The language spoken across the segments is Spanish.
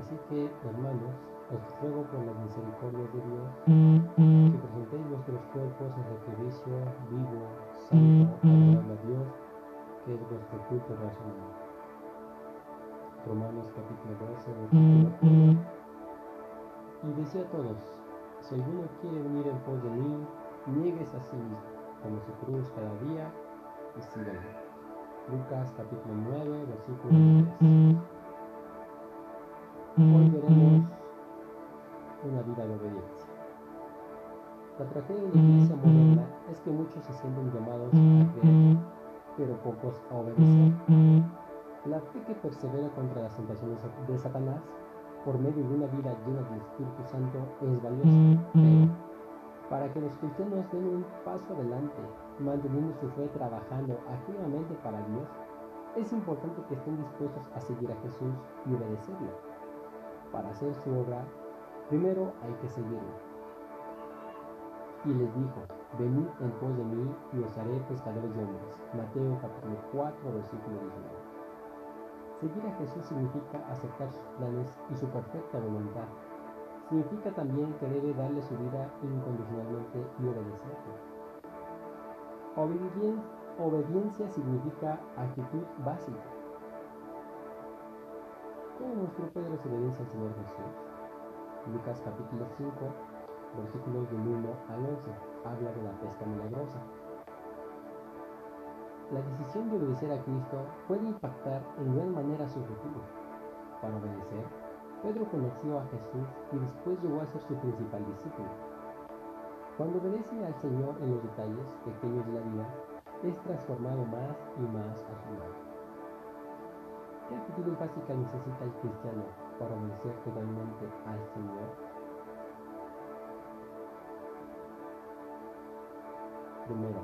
Así que, hermanos, os ruego por la misericordia de Dios que presentéis vuestros cuerpos en sacrificio vivo, santo, agradable a Dios, que es vuestro culto razonable. Romanos capítulo 12, versículo 1. Y decía a todos, si alguno quiere venir en pos de mí, niegues a sí mismo, como su cruz cada día y síganme. Lucas capítulo 9, versículo 3. Hoy veremos una vida de obediencia. La tragedia de la iglesia moderna es que muchos se sienten llamados a creer, pero pocos a obedecer. La fe que persevera contra las tentaciones de Satanás por medio de una vida llena del Espíritu Santo es valiosa, pero para que los cristianos den un paso adelante, manteniendo su fe trabajando activamente para Dios, es importante que estén dispuestos a seguir a Jesús y obedecerlo. Para hacer su obra, primero hay que seguirlo. Y les dijo, venid en pos de mí y os haré pescadores de hombres. Mateo capítulo 4, versículo 19. Seguir a Jesús significa aceptar sus planes y su perfecta voluntad. Significa también que debe darle su vida incondicionalmente y obedecerle. Obediencia, obediencia significa actitud básica. ¿Cómo mostró Pedro su obediencia al Señor Jesús? Lucas capítulo 5, versículos del 1 al 11, habla de la pesca milagrosa. La decisión de obedecer a Cristo puede impactar en gran manera su futuro. Para obedecer, Pedro conoció a Jesús y después llegó a ser su principal discípulo. Cuando obedece al Señor en los detalles pequeños de la vida, es transformado más y más a su lado. ¿Qué actitud básica necesita el cristiano para obedecer totalmente al Señor? Primero,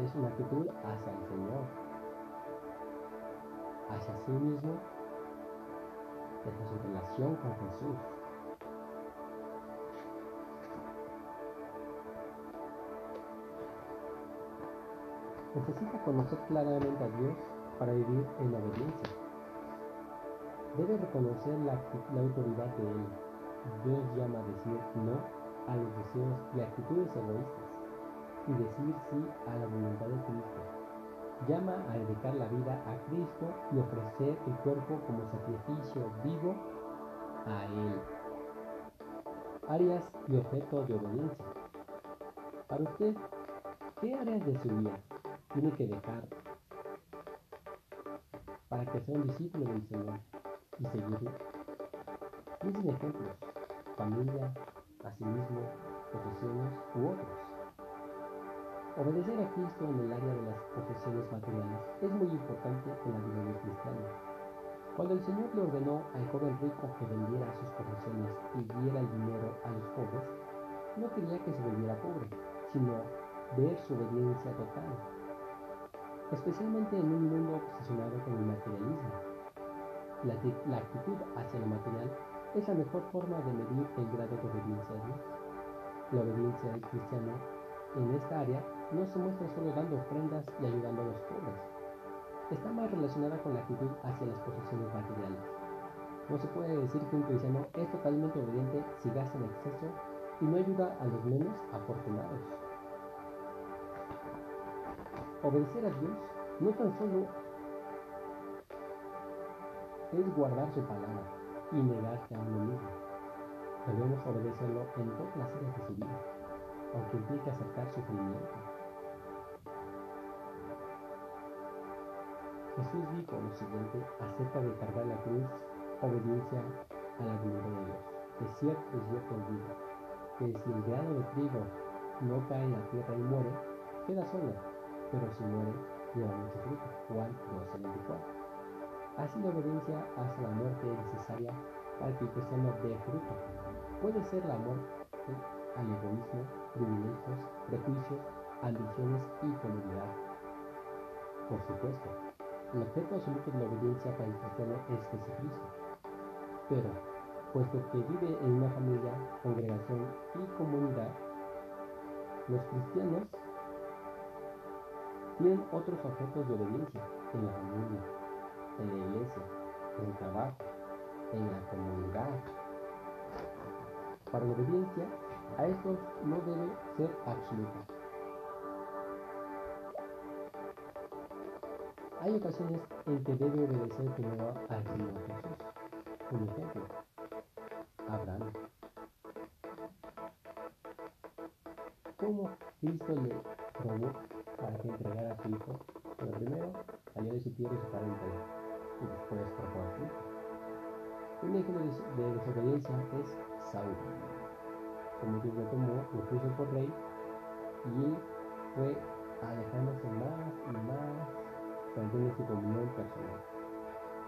es una actitud hacia el Señor, hacia sí mismo, hacia su relación con Jesús. Necesita conocer claramente a Dios para vivir en obediencia. Debe reconocer la, la autoridad de Él. Dios llama a decir no a los deseos y actitudes egoístas y decir sí a la voluntad de Cristo. Llama a dedicar la vida a Cristo y ofrecer el cuerpo como sacrificio vivo a Él. Áreas y objetos de obediencia. Para usted, ¿qué áreas de su vida tiene que dejar para que sea un discípulo del Señor y seguirlo? Piensen ejemplos, familia, asimismo, profesiones u otros. Obedecer a Cristo en el área de las posesiones materiales es muy importante en la vida del cristiano. Cuando el Señor le ordenó al joven rico que vendiera sus posesiones y diera el dinero a los pobres, no quería que se volviera pobre, sino ver su obediencia total, especialmente en un mundo La, actitud hacia lo material es la mejor forma de medir el grado de obediencia a Dios. La obediencia del cristiano en esta área no se muestra solo dando ofrendas y ayudando a los pobres. Está más relacionada con la actitud hacia las posesiones materiales. No se puede decir que un cristiano es totalmente obediente si gasta en exceso y no ayuda a los menos afortunados. Obedecer a Dios no tan solo es guardar su palabra y negarse a uno mismo. Debemos obedecerlo en todas las áreas de su vida, aunque implique aceptar sufrimiento. Jesús dijo lo siguiente acerca de cargar la cruz, obediencia a la voluntad de Dios. De cierto yo te digo, que si el grano de trigo no cae en la tierra y muere, queda solo, pero si muere, lleva mucho fruto. Juan 12, 24 haciendo obediencia hacia la muerte necesaria para que el cristiano dé fruto. Puede ser la muerte al egoísmo, privilegios, prejuicios, ambiciones y comodidad. Por supuesto, el objeto absoluto de la obediencia para el cristiano es Jesucristo. Pero, puesto que vive en una familia, congregación y comunidad, los cristianos tienen otros objetos de obediencia en la familia, en la iglesia, en el trabajo, en la comunidad. Para la obediencia, a esto no debe ser absoluta. Hay ocasiones en que debe obedecer primero al Señor Jesús. Un ejemplo, Abraham. ¿Cómo Cristo le probó para que entregara a su hijo? Pero primero salió de su tierra y su parentela, y después su hijo. Un ejemplo de desobediencia es Saúl. Como Dios lo tomó, lo puso por rey, y fue alejándose más y más, perdiendo su comunión personal.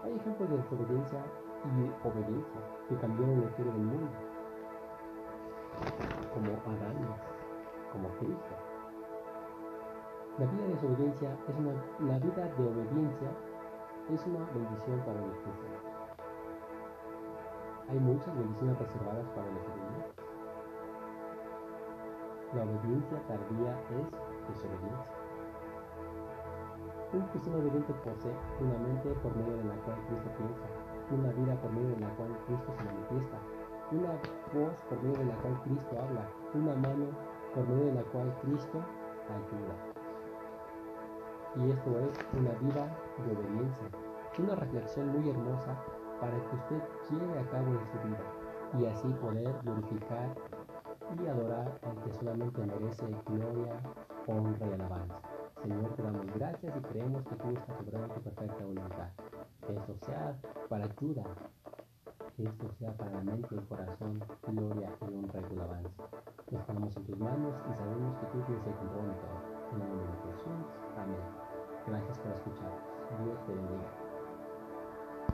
Hay ejemplos de desobediencia y obediencia que cambiaron la historia del mundo, como Adán como Cristo. La vida de desobediencia es una, la vida de obediencia es una bendición para los cristianos. Hay muchas bendiciones reservadas para los obedientes. La obediencia tardía es desobediencia. Un cristiano obediente posee una mente por medio de la cual Cristo piensa, una vida por medio de la cual Cristo se manifiesta, una voz por medio de la cual Cristo habla, una mano por medio de la cual Cristo ayuda. Y esto es una vida de obediencia, una reflexión muy hermosa para que usted lleve a cabo en su vida y así poder glorificar y adorar al que solamente merece gloria, honra y alabanza. Señor, te damos gracias y creemos que tú estás obrando tu perfecta voluntad. Que esto sea para ayuda, que esto sea para la mente y el corazón, gloria y honra y alabanza. Estamos en tus manos y sabemos que tú tienes el control de todo. En el nombre de Jesús. Amén. Gracias por escuchar. Dios te bendiga.